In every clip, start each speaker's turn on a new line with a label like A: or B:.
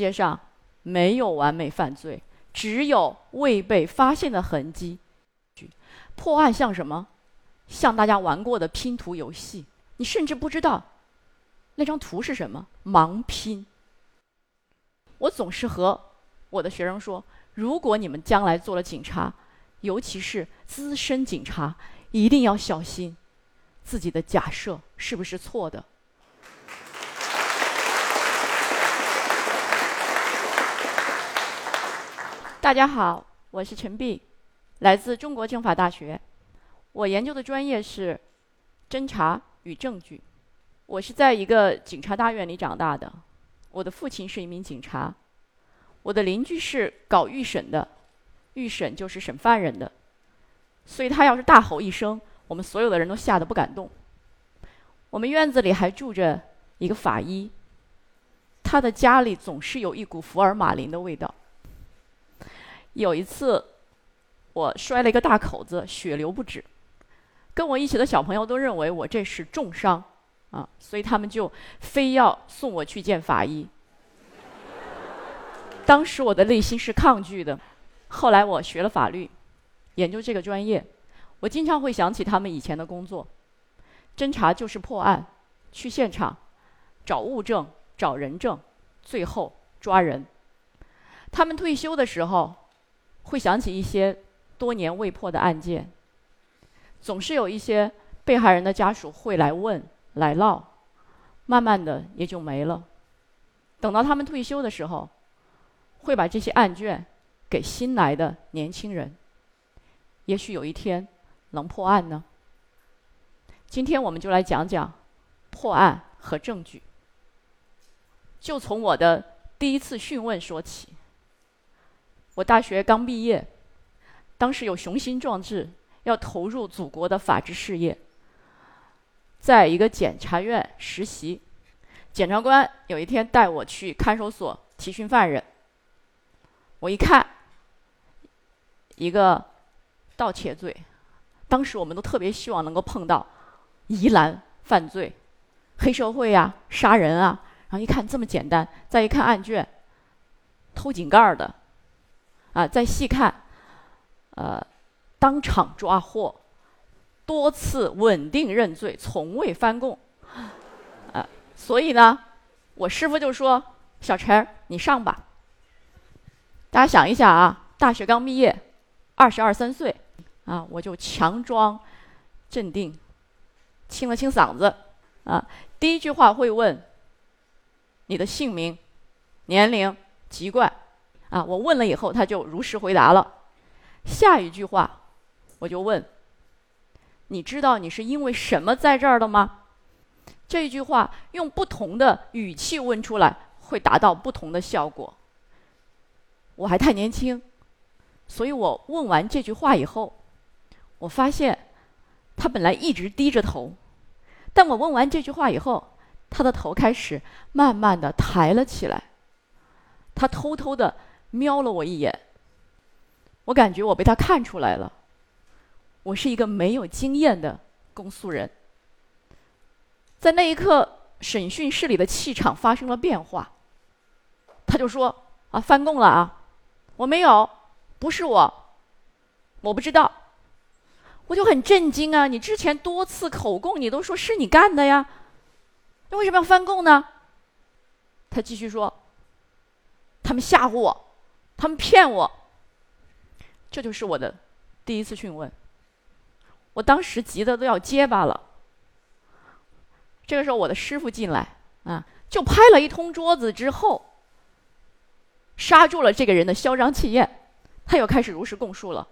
A: 界上没有完美犯罪，只有未被发现的痕迹。破案像什么？像大家玩过的拼图游戏，你甚至不知道那张图是什么，盲拼。我总是和我的学生说，如果你们将来做了警察，尤其是资深警察，一定要小心自己的假设是不是错的。大家好，我是陈碧，来自中国政法大学。我研究的专业是侦查与证据。我是在一个警察大院里长大的，我的父亲是一名警察，我的邻居是搞预审的，预审就是审犯人的，所以他要是大吼一声，我们所有的人都吓得不敢动。我们院子里还住着一个法医，他的家里总是有一股福尔马林的味道。有一次，我摔了一个大口子，血流不止。跟我一起的小朋友都认为我这是重伤，啊，所以他们就非要送我去见法医。当时我的内心是抗拒的，后来我学了法律，研究这个专业，我经常会想起他们以前的工作。侦查就是破案，去现场，找物证、找人证，最后抓人。他们退休的时候，会想起一些多年未破的案件。总是有一些被害人的家属会来问、来闹，慢慢的也就没了。等到他们退休的时候，会把这些案卷给新来的年轻人。也许有一天能破案呢。今天我们就来讲讲破案和证据。就从我的第一次讯问说起。我大学刚毕业，当时有雄心壮志。要投入祖国的法治事业，在一个检察院实习，检察官有一天带我去看守所提讯犯人。我一看，一个盗窃罪，当时我们都特别希望能够碰到疑难犯罪、黑社会啊、杀人啊。然后一看这么简单，再一看案卷，偷井盖的，啊，再细看，呃。当场抓获，多次稳定认罪，从未翻供，啊，所以呢，我师傅就说：“小陈，你上吧。”大家想一下啊，大学刚毕业，二十二三岁，啊，我就强装镇定，清了清嗓子，啊，第一句话会问你的姓名、年龄、籍贯，啊，我问了以后，他就如实回答了。下一句话。我就问：“你知道你是因为什么在这儿的吗？”这句话用不同的语气问出来，会达到不同的效果。我还太年轻，所以我问完这句话以后，我发现他本来一直低着头，但我问完这句话以后，他的头开始慢慢的抬了起来。他偷偷的瞄了我一眼，我感觉我被他看出来了。我是一个没有经验的公诉人，在那一刻，审讯室里的气场发生了变化。他就说：“啊，翻供了啊，我没有，不是我，我不知道。”我就很震惊啊！你之前多次口供，你都说是你干的呀，那为什么要翻供呢？他继续说：“他们吓唬我，他们骗我。”这就是我的第一次讯问。我当时急得都要结巴了。这个时候，我的师傅进来啊，就拍了一通桌子之后，刹住了这个人的嚣张气焰，他又开始如实供述了。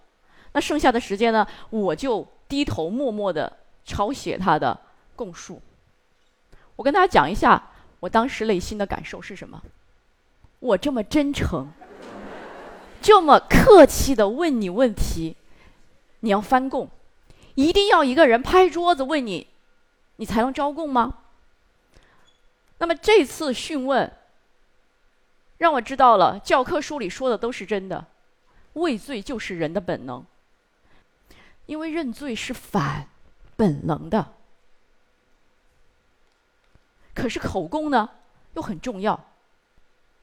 A: 那剩下的时间呢，我就低头默默的抄写他的供述。我跟大家讲一下我当时内心的感受是什么。我这么真诚，这么客气的问你问题，你要翻供？一定要一个人拍桌子问你，你才能招供吗？那么这次讯问，让我知道了教科书里说的都是真的，畏罪就是人的本能，因为认罪是反本能的。可是口供呢，又很重要，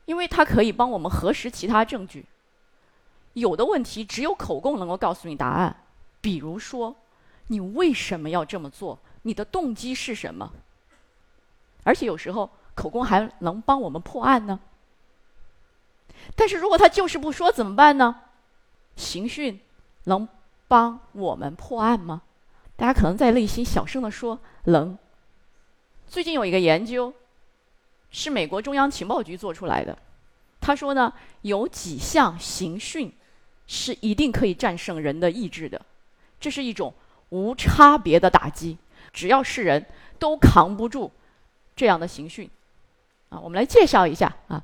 A: 因为它可以帮我们核实其他证据。有的问题只有口供能够告诉你答案，比如说，你为什么要这么做？你的动机是什么？而且有时候口供还能帮我们破案呢。但是如果他就是不说怎么办呢？刑讯能帮我们破案吗？大家可能在内心小声的说能。最近有一个研究，是美国中央情报局做出来的，他说呢，有几项刑讯是一定可以战胜人的意志的，这是一种无差别的打击，只要是人都扛不住这样的刑讯。啊，我们来介绍一下啊，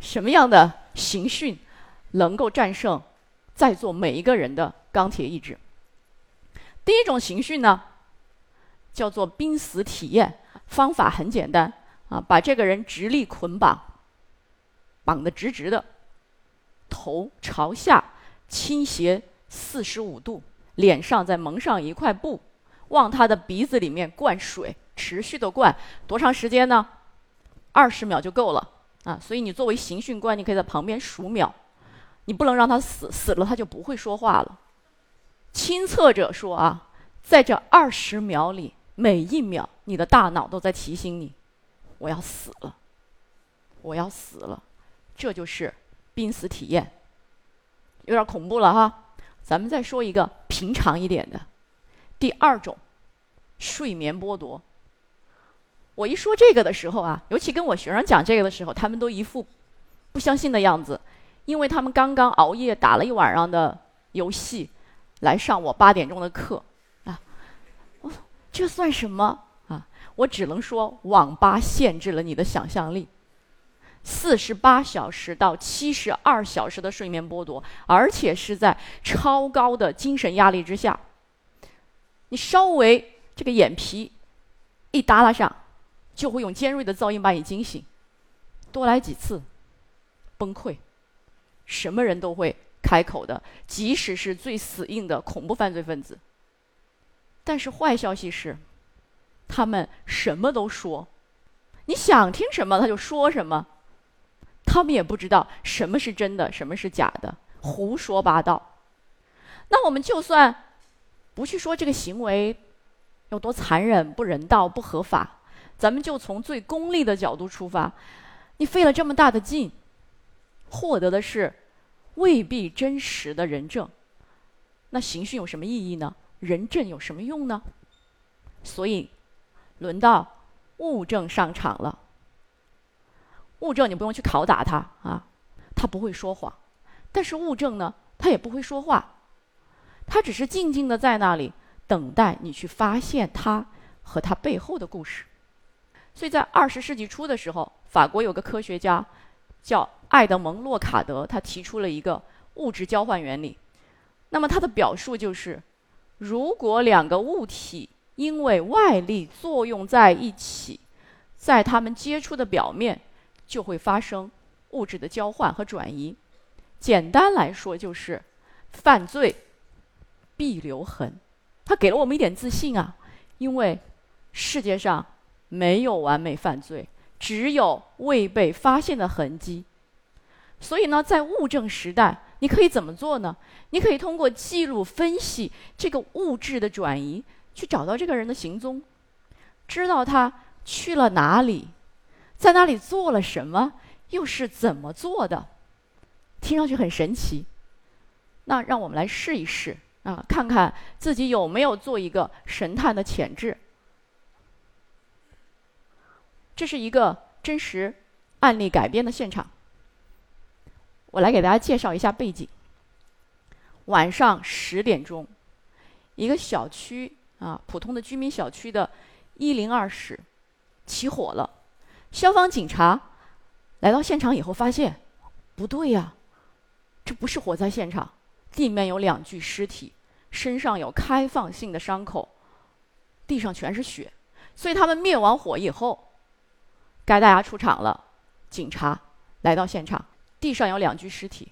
A: 什么样的刑讯能够战胜在座每一个人的钢铁意志？第一种刑讯呢，叫做濒死体验，方法很简单啊，把这个人直立捆绑，绑得直直的，头朝下倾斜四十五度，脸上再蒙上一块布，往他的鼻子里面灌水，持续的灌，多长时间呢？二十秒就够了啊！所以你作为刑讯官，你可以在旁边数秒，你不能让他死，死了他就不会说话了。亲测者说啊，在这二十秒里，每一秒你的大脑都在提醒你：我要死了，我要死了。这就是濒死体验，有点恐怖了哈。咱们再说一个平常一点的，第二种，睡眠剥夺。我一说这个的时候啊，尤其跟我学生讲这个的时候，他们都一副不相信的样子，因为他们刚刚熬夜打了一晚上的游戏，来上我八点钟的课，啊，这算什么啊？我只能说，网吧限制了你的想象力，四十八小时到七十二小时的睡眠剥夺，而且是在超高的精神压力之下，你稍微这个眼皮一耷拉上。就会用尖锐的噪音把你惊醒，多来几次，崩溃。什么人都会开口的，即使是最死硬的恐怖犯罪分子。但是坏消息是，他们什么都说，你想听什么他就说什么，他们也不知道什么是真的，什么是假的，胡说八道。那我们就算不去说这个行为有多残忍、不人道、不合法。咱们就从最功利的角度出发，你费了这么大的劲，获得的是未必真实的人证，那刑讯有什么意义呢？人证有什么用呢？所以，轮到物证上场了。物证你不用去拷打他啊，他不会说谎，但是物证呢，他也不会说话，他只是静静的在那里等待你去发现他和他背后的故事。所以在二十世纪初的时候，法国有个科学家叫爱德蒙·洛卡德，他提出了一个物质交换原理。那么他的表述就是：如果两个物体因为外力作用在一起，在它们接触的表面就会发生物质的交换和转移。简单来说，就是犯罪必留痕。他给了我们一点自信啊，因为世界上。没有完美犯罪，只有未被发现的痕迹。所以呢，在物证时代，你可以怎么做呢？你可以通过记录分析这个物质的转移，去找到这个人的行踪，知道他去了哪里，在那里做了什么，又是怎么做的。听上去很神奇。那让我们来试一试啊，看看自己有没有做一个神探的潜质。这是一个真实案例改编的现场。我来给大家介绍一下背景。晚上十点钟，一个小区啊，普通的居民小区的一零二室起火了。消防警察来到现场以后，发现不对呀，这不是火灾现场，地面有两具尸体，身上有开放性的伤口，地上全是血。所以他们灭完火以后。该大家出场了，警察来到现场，地上有两具尸体，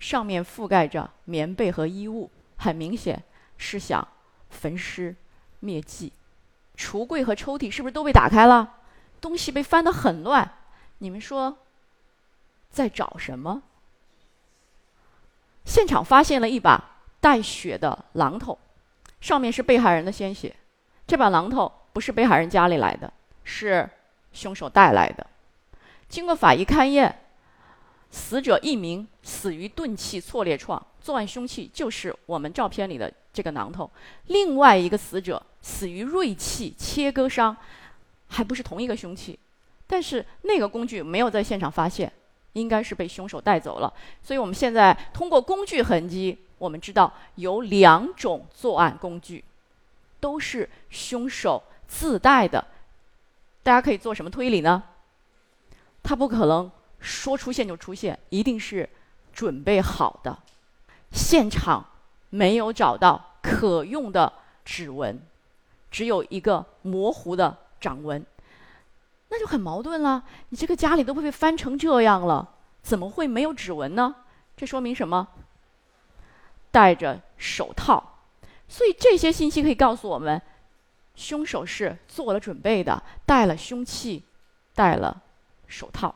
A: 上面覆盖着棉被和衣物，很明显是想焚尸灭迹。橱柜和抽屉是不是都被打开了？东西被翻得很乱。你们说，在找什么？现场发现了一把带血的榔头，上面是被害人的鲜血。这把榔头不是被害人家里来的，是凶手带来的。经过法医勘验，死者一名死于钝器挫裂创，作案凶器就是我们照片里的这个榔头；另外一个死者死于锐器切割伤，还不是同一个凶器，但是那个工具没有在现场发现。应该是被凶手带走了，所以我们现在通过工具痕迹，我们知道有两种作案工具，都是凶手自带的。大家可以做什么推理呢？他不可能说出现就出现，一定是准备好的。现场没有找到可用的指纹，只有一个模糊的掌纹。那就很矛盾了。你这个家里都会被翻成这样了，怎么会没有指纹呢？这说明什么？戴着手套，所以这些信息可以告诉我们，凶手是做了准备的，带了凶器，戴了手套。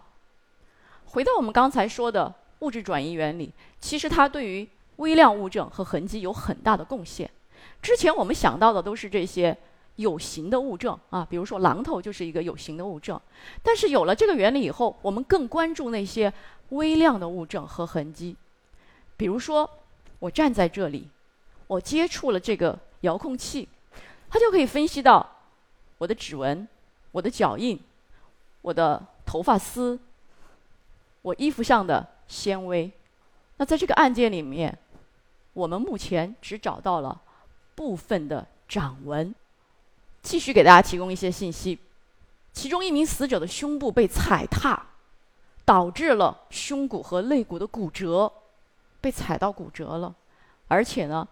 A: 回到我们刚才说的物质转移原理，其实它对于微量物证和痕迹有很大的贡献。之前我们想到的都是这些。有形的物证啊，比如说榔头就是一个有形的物证。但是有了这个原理以后，我们更关注那些微量的物证和痕迹。比如说，我站在这里，我接触了这个遥控器，它就可以分析到我的指纹、我的脚印、我的头发丝、我衣服上的纤维。那在这个案件里面，我们目前只找到了部分的掌纹。继续给大家提供一些信息，其中一名死者的胸部被踩踏，导致了胸骨和肋骨的骨折，被踩到骨折了，而且呢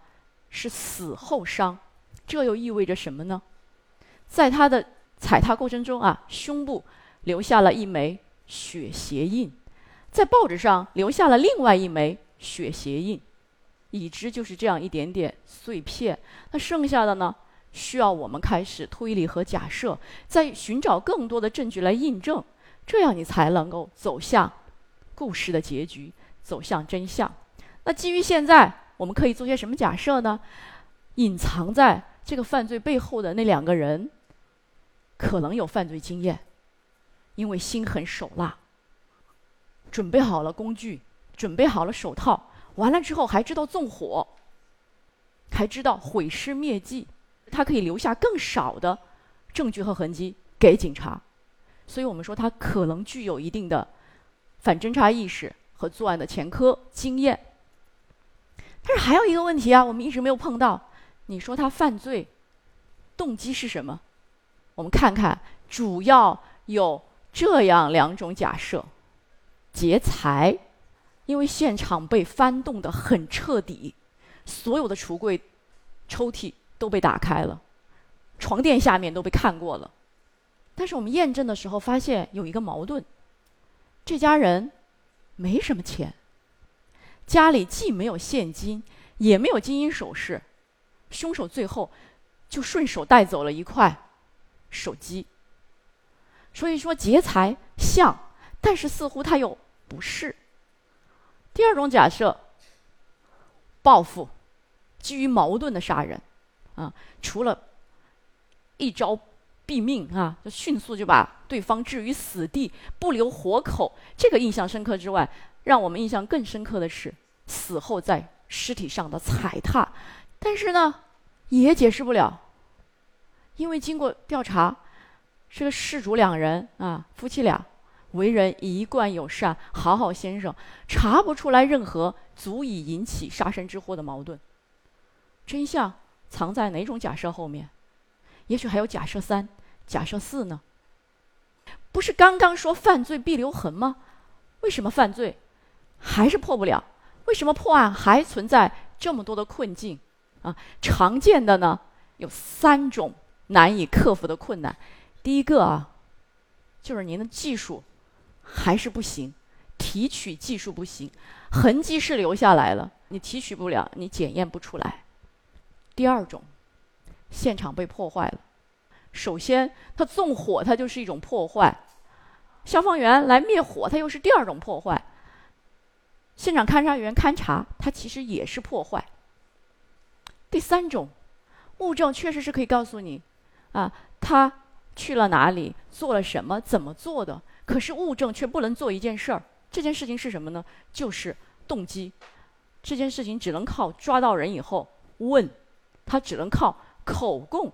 A: 是死后伤，这又意味着什么呢？在他的踩踏过程中啊，胸部留下了一枚血鞋印，在报纸上留下了另外一枚血鞋印，已知就是这样一点点碎片，那剩下的呢？需要我们开始推理和假设，再寻找更多的证据来印证，这样你才能够走向故事的结局，走向真相。那基于现在，我们可以做些什么假设呢？隐藏在这个犯罪背后的那两个人，可能有犯罪经验，因为心狠手辣，准备好了工具，准备好了手套，完了之后还知道纵火，还知道毁尸灭迹。他可以留下更少的证据和痕迹给警察，所以我们说他可能具有一定的反侦查意识和作案的前科经验。但是还有一个问题啊，我们一直没有碰到。你说他犯罪动机是什么？我们看看，主要有这样两种假设：劫财，因为现场被翻动的很彻底，所有的橱柜、抽屉。都被打开了，床垫下面都被看过了，但是我们验证的时候发现有一个矛盾：这家人没什么钱，家里既没有现金，也没有金银首饰，凶手最后就顺手带走了一块手机。所以说劫财像，但是似乎他又不是。第二种假设，报复，基于矛盾的杀人。啊，除了一招毙命啊，就迅速就把对方置于死地，不留活口，这个印象深刻之外，让我们印象更深刻的是死后在尸体上的踩踏。但是呢，也解释不了，因为经过调查，这个事主两人啊，夫妻俩为人一贯友善，好好先生，查不出来任何足以引起杀身之祸的矛盾。真相。藏在哪种假设后面？也许还有假设三、假设四呢？不是刚刚说犯罪必留痕吗？为什么犯罪还是破不了？为什么破案还存在这么多的困境？啊，常见的呢有三种难以克服的困难。第一个啊，就是您的技术还是不行，提取技术不行，痕迹是留下来了，你提取不了，你检验不出来。第二种，现场被破坏了。首先，它纵火，它就是一种破坏；消防员来灭火，它又是第二种破坏。现场勘查员勘查，它其实也是破坏。第三种，物证确实是可以告诉你，啊，他去了哪里，做了什么，怎么做的。可是物证却不能做一件事儿，这件事情是什么呢？就是动机。这件事情只能靠抓到人以后问，他只能靠口供，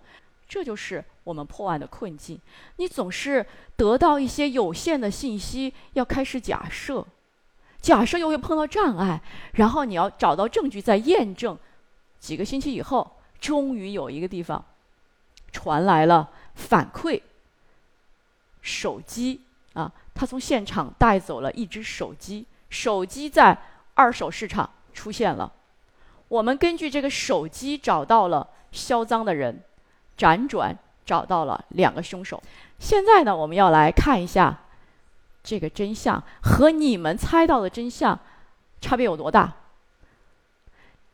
A: 这就是我们破案的困境。你总是得到一些有限的信息，要开始假设，假设又会碰到障碍，然后你要找到证据再验证。几个星期以后，终于有一个地方传来了反馈。手机啊，他从现场带走了一只手机，手机在二手市场出现了。我们根据这个手机找到了销赃的人，辗转找到了两个凶手。现在呢，我们要来看一下这个真相和你们猜到的真相差别有多大。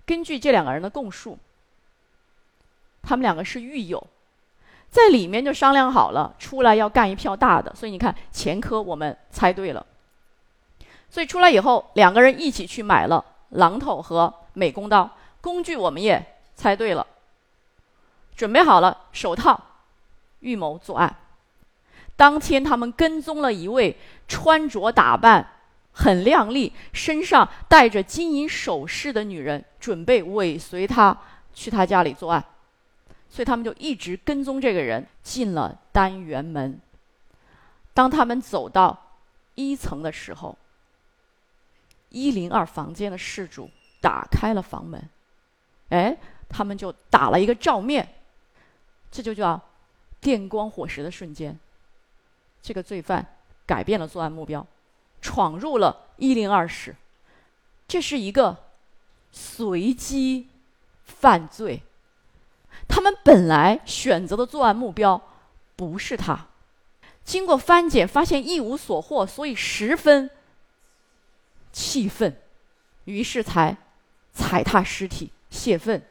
A: 根据这两个人的供述，他们两个是狱友，在里面就商量好了，出来要干一票大的。所以你看，前科我们猜对了。所以出来以后，两个人一起去买了榔头和美工刀，工具我们也猜对了，准备好了手套，预谋作案。当天他们跟踪了一位穿着打扮。很靓丽，身上带着金银首饰的女人，准备尾随他去他家里作案，所以他们就一直跟踪这个人进了单元门。当他们走到一层的时候，一零二房间的事主打开了房门，哎，他们就打了一个照面，这就叫电光火石的瞬间。这个罪犯改变了作案目标。闯入了一零二室，这是一个随机犯罪。他们本来选择的作案目标不是他，经过翻检发现一无所获，所以十分气愤，于是才踩踏尸体泄愤，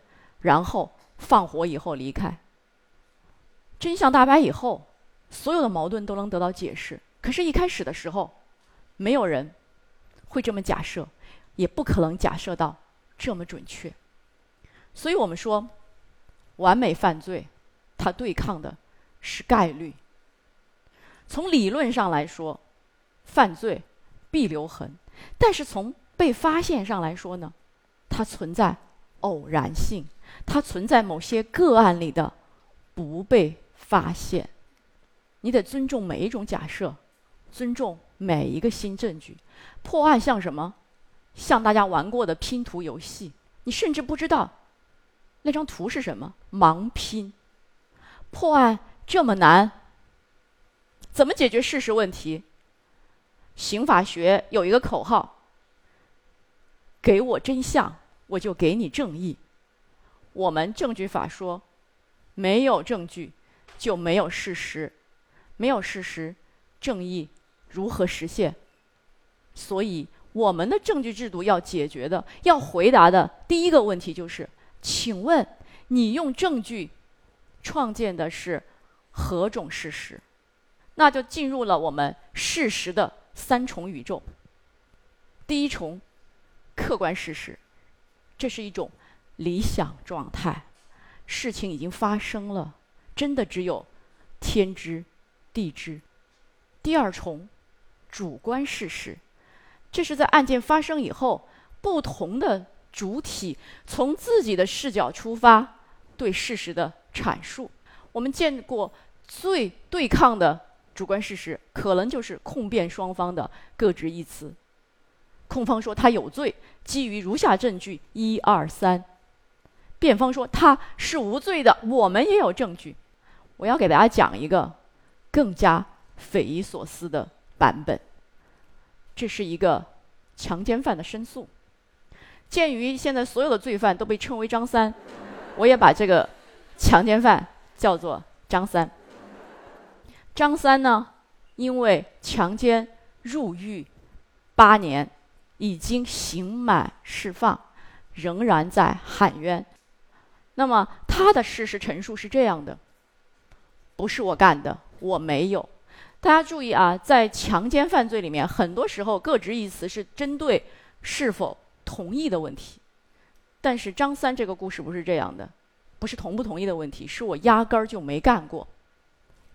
A: 然后放火以后离开。真相大白以后，所有的矛盾都能得到解释。可是，一开始的时候。没有人会这么假设，也不可能假设到这么准确。所以我们说，完美犯罪，它对抗的是概率。从理论上来说，犯罪必留痕，但是从被发现上来说呢，它存在偶然性，它存在某些个案里的不被发现。你得尊重每一种假设，尊重。每一个新证据，破案像什么？像大家玩过的拼图游戏，你甚至不知道那张图是什么，盲拼。破案这么难，怎么解决事实问题？刑法学有一个口号：给我真相，我就给你正义。我们证据法说，没有证据就没有事实，没有事实，正义。如何实现？所以，我们的证据制度要解决的、要回答的第一个问题就是：请问，你用证据创建的是何种事实？那就进入了我们事实的三重宇宙。第一重，客观事实，这是一种理想状态，事情已经发生了，真的只有天知地知。第二重。主观事实，这是在案件发生以后，不同的主体从自己的视角出发对事实的阐述。我们见过最对抗的主观事实，可能就是控辩双方的各执一词。控方说他有罪，基于如下证据一二三；辩方说他是无罪的，我们也有证据。我要给大家讲一个更加匪夷所思的。版本，这是一个强奸犯的申诉。鉴于现在所有的罪犯都被称为张三，我也把这个强奸犯叫做张三。张三呢，因为强奸入狱八年，已经刑满释放，仍然在喊冤。那么他的事实陈述是这样的：不是我干的，我没有。大家注意啊，在强奸犯罪里面，很多时候各执一词是针对是否同意的问题。但是张三这个故事不是这样的，不是同不同意的问题，是我压根儿就没干过。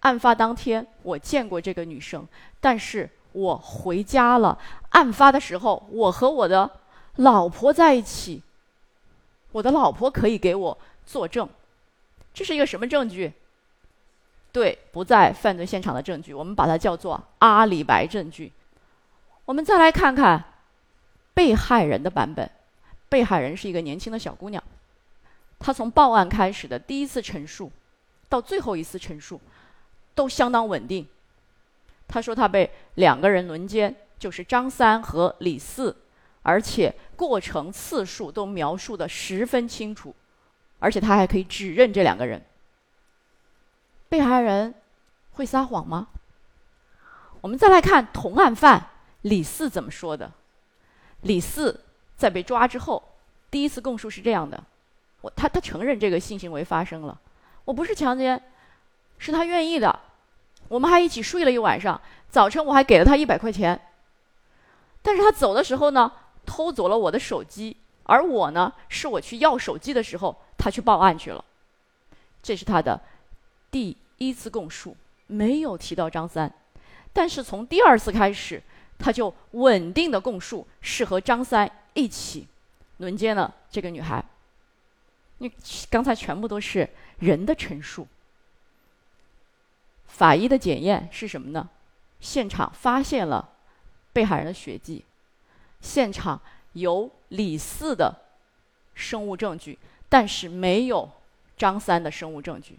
A: 案发当天我见过这个女生，但是我回家了。案发的时候，我和我的老婆在一起，我的老婆可以给我作证。这是一个什么证据？对，不在犯罪现场的证据，我们把它叫做阿里白证据。我们再来看看被害人的版本。被害人是一个年轻的小姑娘，她从报案开始的第一次陈述，到最后一次陈述。都相当稳定。他说他被两个人轮奸，就是张三和李四，而且过程次数都描述的十分清楚，而且他还可以指认这两个人。被害人会撒谎吗？我们再来看同案犯李四怎么说的。李四在被抓之后，第一次供述是这样的：我他他承认这个性行为发生了，我不是强奸，是他愿意的。我们还一起睡了一晚上，早晨我还给了他一百块钱。但是他走的时候呢，偷走了我的手机，而我呢，是我去要手机的时候，他去报案去了。这是他的第一次供述，没有提到张三。但是从第二次开始，他就稳定的供述是和张三一起轮奸了这个女孩。你刚才全部都是人的陈述。法医的检验是什么呢？现场发现了被害人的血迹，现场有李四的生物证据，但是没有张三的生物证据。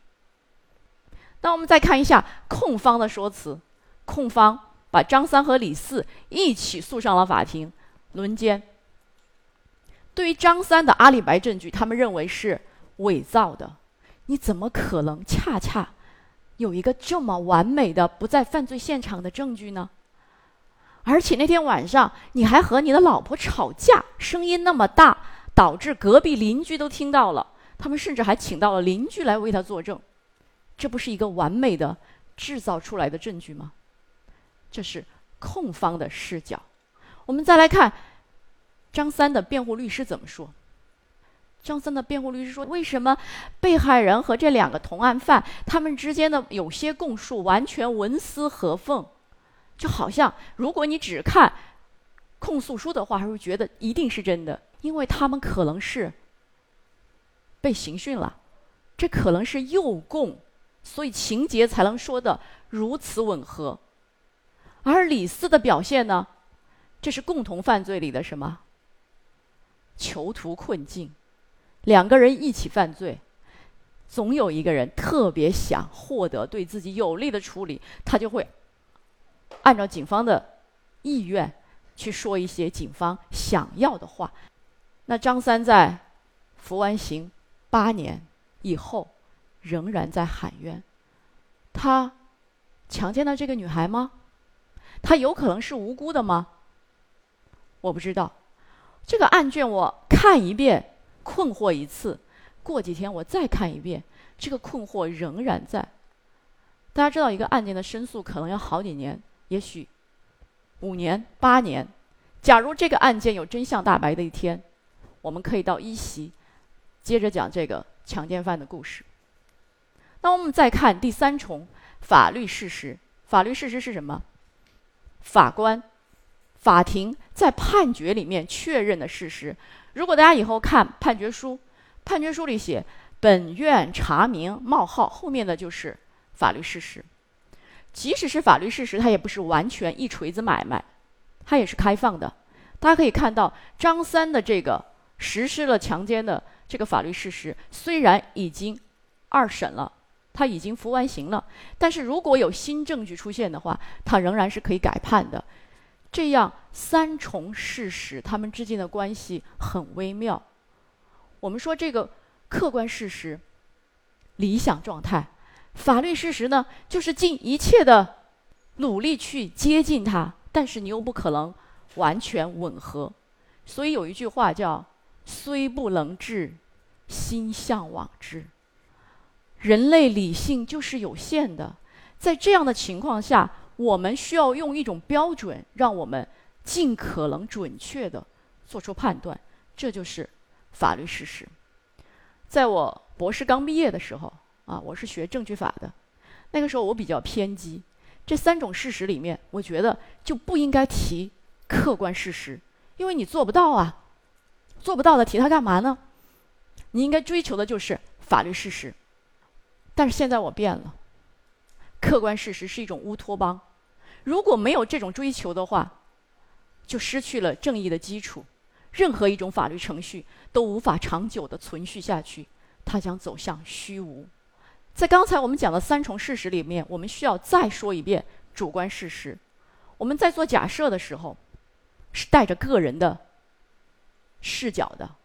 A: 那我们再看一下控方的说辞，控方把张三和李四一起诉上了法庭，轮奸。对于张三的阿里白证据，他们认为是伪造的，你怎么可能恰恰？有一个这么完美的不在犯罪现场的证据呢？而且那天晚上你还和你的老婆吵架，声音那么大，导致隔壁邻居都听到了。他们甚至还请到了邻居来为他作证，这不是一个完美的制造出来的证据吗？这是控方的视角。我们再来看张三的辩护律师怎么说。张三的辩护律师说：“为什么被害人和这两个同案犯他们之间的有些供述完全纹丝合缝？就好像如果你只看控诉书的话，还会觉得一定是真的，因为他们可能是被刑讯了，这可能是诱供，所以情节才能说的如此吻合。而李四的表现呢，这是共同犯罪里的什么？囚徒困境。”两个人一起犯罪，总有一个人特别想获得对自己有利的处理，他就会按照警方的意愿去说一些警方想要的话。那张三在服完刑八年以后，仍然在喊冤。他强奸了这个女孩吗？他有可能是无辜的吗？我不知道。这个案卷我看一遍。困惑一次，过几天我再看一遍，这个困惑仍然在。大家知道，一个案件的申诉可能要好几年，也许五年、八年。假如这个案件有真相大白的一天，我们可以到一席接着讲这个强奸犯的故事。那我们再看第三重法律事实，法律事实是什么？法官、法庭在判决里面确认的事实。如果大家以后看判决书，判决书里写“本院查明冒号”，后面的就是法律事实。即使是法律事实，它也不是完全一锤子买卖，它也是开放的。大家可以看到，张三的这个实施了强奸的这个法律事实，虽然已经二审了，他已经服完刑了，但是如果有新证据出现的话，他仍然是可以改判的。这样三重事实，他们之间的关系很微妙。我们说这个客观事实、理想状态，法律事实呢，就是尽一切的努力去接近它，但是你又不可能完全吻合。所以有一句话叫“虽不能至，心向往之”。人类理性就是有限的，在这样的情况下。我们需要用一种标准，让我们尽可能准确的做出判断，这就是法律事实。在我博士刚毕业的时候啊，我是学证据法的，那个时候我比较偏激，这三种事实里面，我觉得就不应该提客观事实，因为你做不到啊，做不到的提它干嘛呢？你应该追求的就是法律事实。但是现在我变了，客观事实是一种乌托邦，如果没有这种追求的话，就失去了正义的基础，任何一种法律程序都无法长久的存续下去，它将走向虚无。在刚才我们讲的三重事实里面，我们需要再说一遍主观事实。我们在做假设的时候，是带着个人的视角的，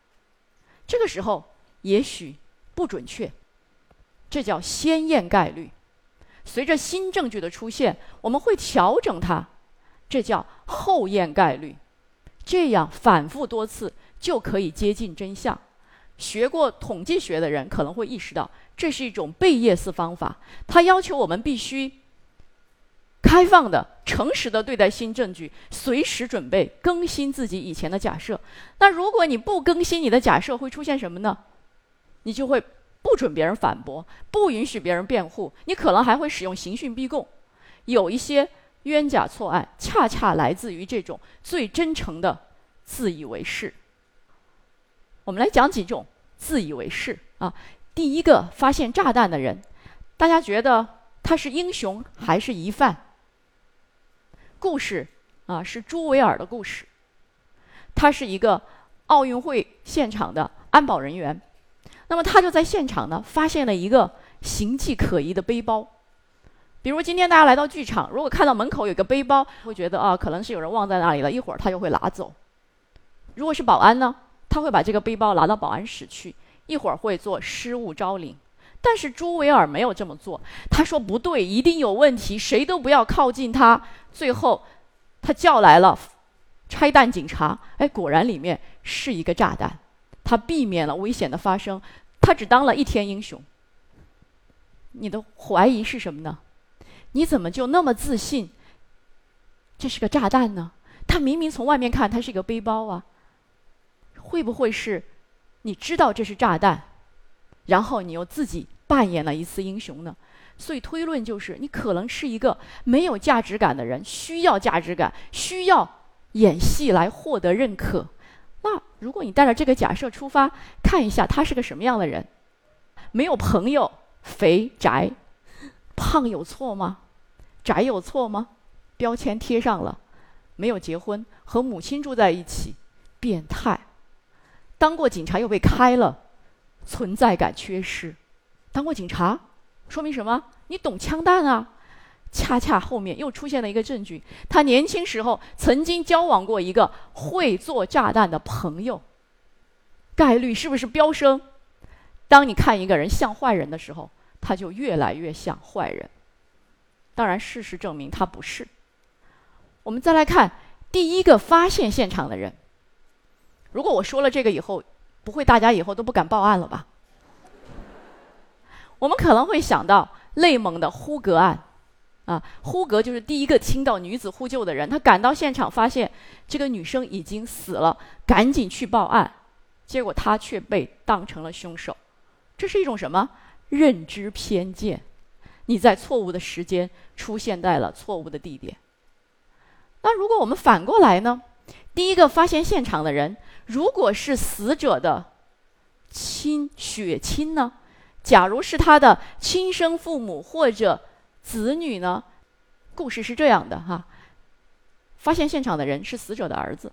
A: 这个时候也许不准确。这叫先验概率，随着新证据的出现，我们会调整它，这叫后验概率。这样反复多次就可以接近真相。学过统计学的人可能会意识到，这是一种贝叶斯方法，它要求我们必须开放的、诚实的对待新证据，随时准备更新自己以前的假设。那如果你不更新你的假设，会出现什么呢？你就会。不准别人反驳，不允许别人辩护，你可能还会使用刑讯逼供。有一些冤假错案，恰恰来自于这种最真诚的自以为是。我们来讲几种自以为是啊。第一个发现炸弹的人，大家觉得他是英雄还是疑犯？故事啊，是朱维尔的故事。他是一个奥运会现场的安保人员。那么他就在现场呢，发现了一个形迹可疑的背包。比如今天大家来到剧场，如果看到门口有个背包，会觉得啊，可能是有人忘在那里了，一会儿他就会拿走。如果是保安呢，他会把这个背包拿到保安室去，一会儿会做失物招领。但是朱维尔没有这么做，他说不对，一定有问题，谁都不要靠近他。最后，他叫来了拆弹警察，哎，果然里面是一个炸弹。他避免了危险的发生，他只当了一天英雄。你的怀疑是什么呢？你怎么就那么自信？这是个炸弹呢？他明明从外面看，它是一个背包啊。会不会是，你知道这是炸弹，然后你又自己扮演了一次英雄呢？所以推论就是，你可能是一个没有价值感的人，需要价值感，需要演戏来获得认可。如果你带着这个假设出发，看一下他是个什么样的人？没有朋友，肥宅，胖有错吗？宅有错吗？标签贴上了，没有结婚，和母亲住在一起，变态，当过警察又被开了，存在感缺失，当过警察，说明什么？你懂枪弹啊？恰恰后面又出现了一个证据，他年轻时候曾经交往过一个会做炸弹的朋友，概率是不是飙升？当你看一个人像坏人的时候，他就越来越像坏人。当然，事实证明他不是。我们再来看第一个发现现场的人。如果我说了这个以后，不会大家以后都不敢报案了吧？我们可能会想到内蒙的呼格案。啊，呼格就是第一个听到女子呼救的人。他赶到现场，发现这个女生已经死了，赶紧去报案，结果他却被当成了凶手。这是一种什么认知偏见？你在错误的时间出现在了错误的地点。那如果我们反过来呢？第一个发现现场的人，如果是死者的亲血亲呢？假如是他的亲生父母或者。子女呢？故事是这样的哈，发现现场的人是死者的儿子，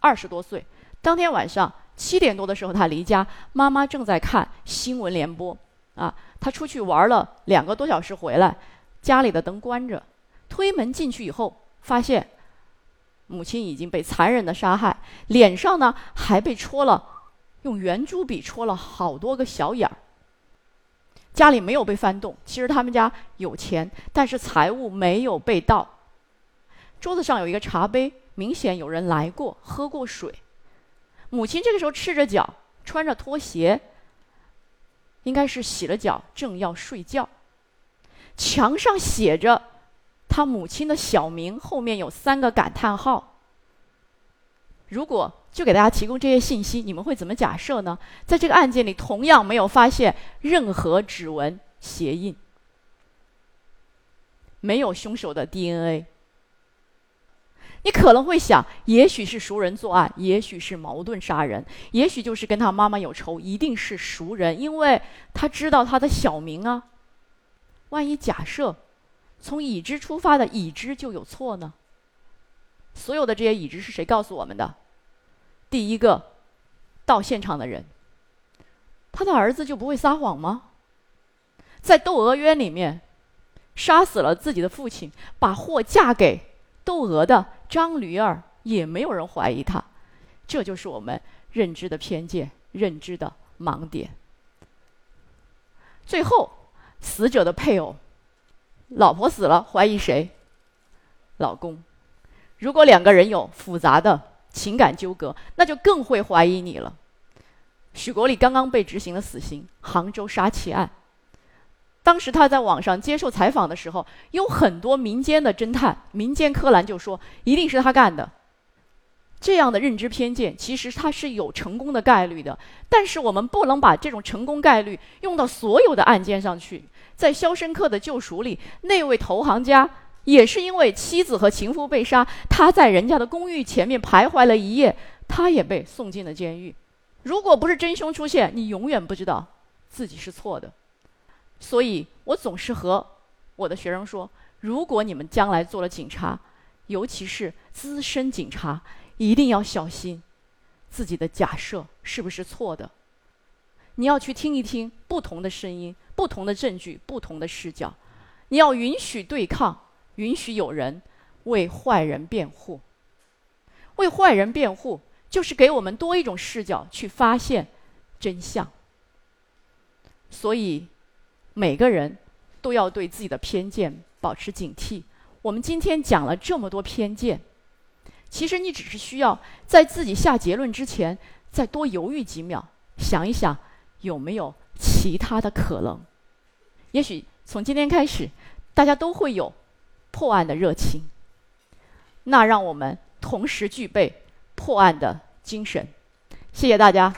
A: 二十多岁。当天晚上七点多的时候，他离家，妈妈正在看新闻联播啊。他出去玩了两个多小时，回来，家里的灯关着，推门进去以后，发现母亲已经被残忍的杀害，脸上呢还被戳了，用圆珠笔戳了好多个小眼儿。家里没有被翻动，其实他们家有钱，但是财物没有被盗。桌子上有一个茶杯，明显有人来过喝过水。母亲这个时候赤着脚，穿着拖鞋，应该是洗了脚，正要睡觉。墙上写着他母亲的小名，后面有三个感叹号。如果就给大家提供这些信息，你们会怎么假设呢？在这个案件里，同样没有发现任何指纹、鞋印，没有凶手的 DNA。你可能会想，也许是熟人作案，也许是矛盾杀人，也许就是跟他妈妈有仇，一定是熟人，因为他知道他的小名啊。万一假设从已知出发的已知就有错呢？所有的这些已知是谁告诉我们的？第一个到现场的人，他的儿子就不会撒谎吗？在窦娥冤里面，杀死了自己的父亲，把货嫁给。窦娥的张驴儿也没有人怀疑他，这就是我们认知的偏见、认知的盲点。最后，死者的配偶，老婆死了，怀疑谁？老公。如果两个人有复杂的情感纠葛，那就更会怀疑你了。许国立刚刚被执行了死刑，杭州杀妻案。当时他在网上接受采访的时候，有很多民间的侦探、民间柯南就说一定是他干的。这样的认知偏见，其实它是有成功的概率的，但是我们不能把这种成功概率用到所有的案件上去。在《肖申克的救赎》里，那位投行家也是因为妻子和情夫被杀，他在人家的公寓前面徘徊了一夜，他也被送进了监狱。如果不是真凶出现，你永远不知道自己是错的。所以我总是和我的学生说：如果你们将来做了警察，尤其是资深警察，一定要小心自己的假设是不是错的。你要去听一听不同的声音、不同的证据、不同的视角。你要允许对抗，允许有人为坏人辩护。为坏人辩护，就是给我们多一种视角去发现真相。所以。每个人都要对自己的偏见保持警惕。我们今天讲了这么多偏见，其实你只是需要在自己下结论之前再多犹豫几秒，想一想有没有其他的可能。也许从今天开始，大家都会有破案的热情。那让我们同时具备破案的精神。谢谢大家。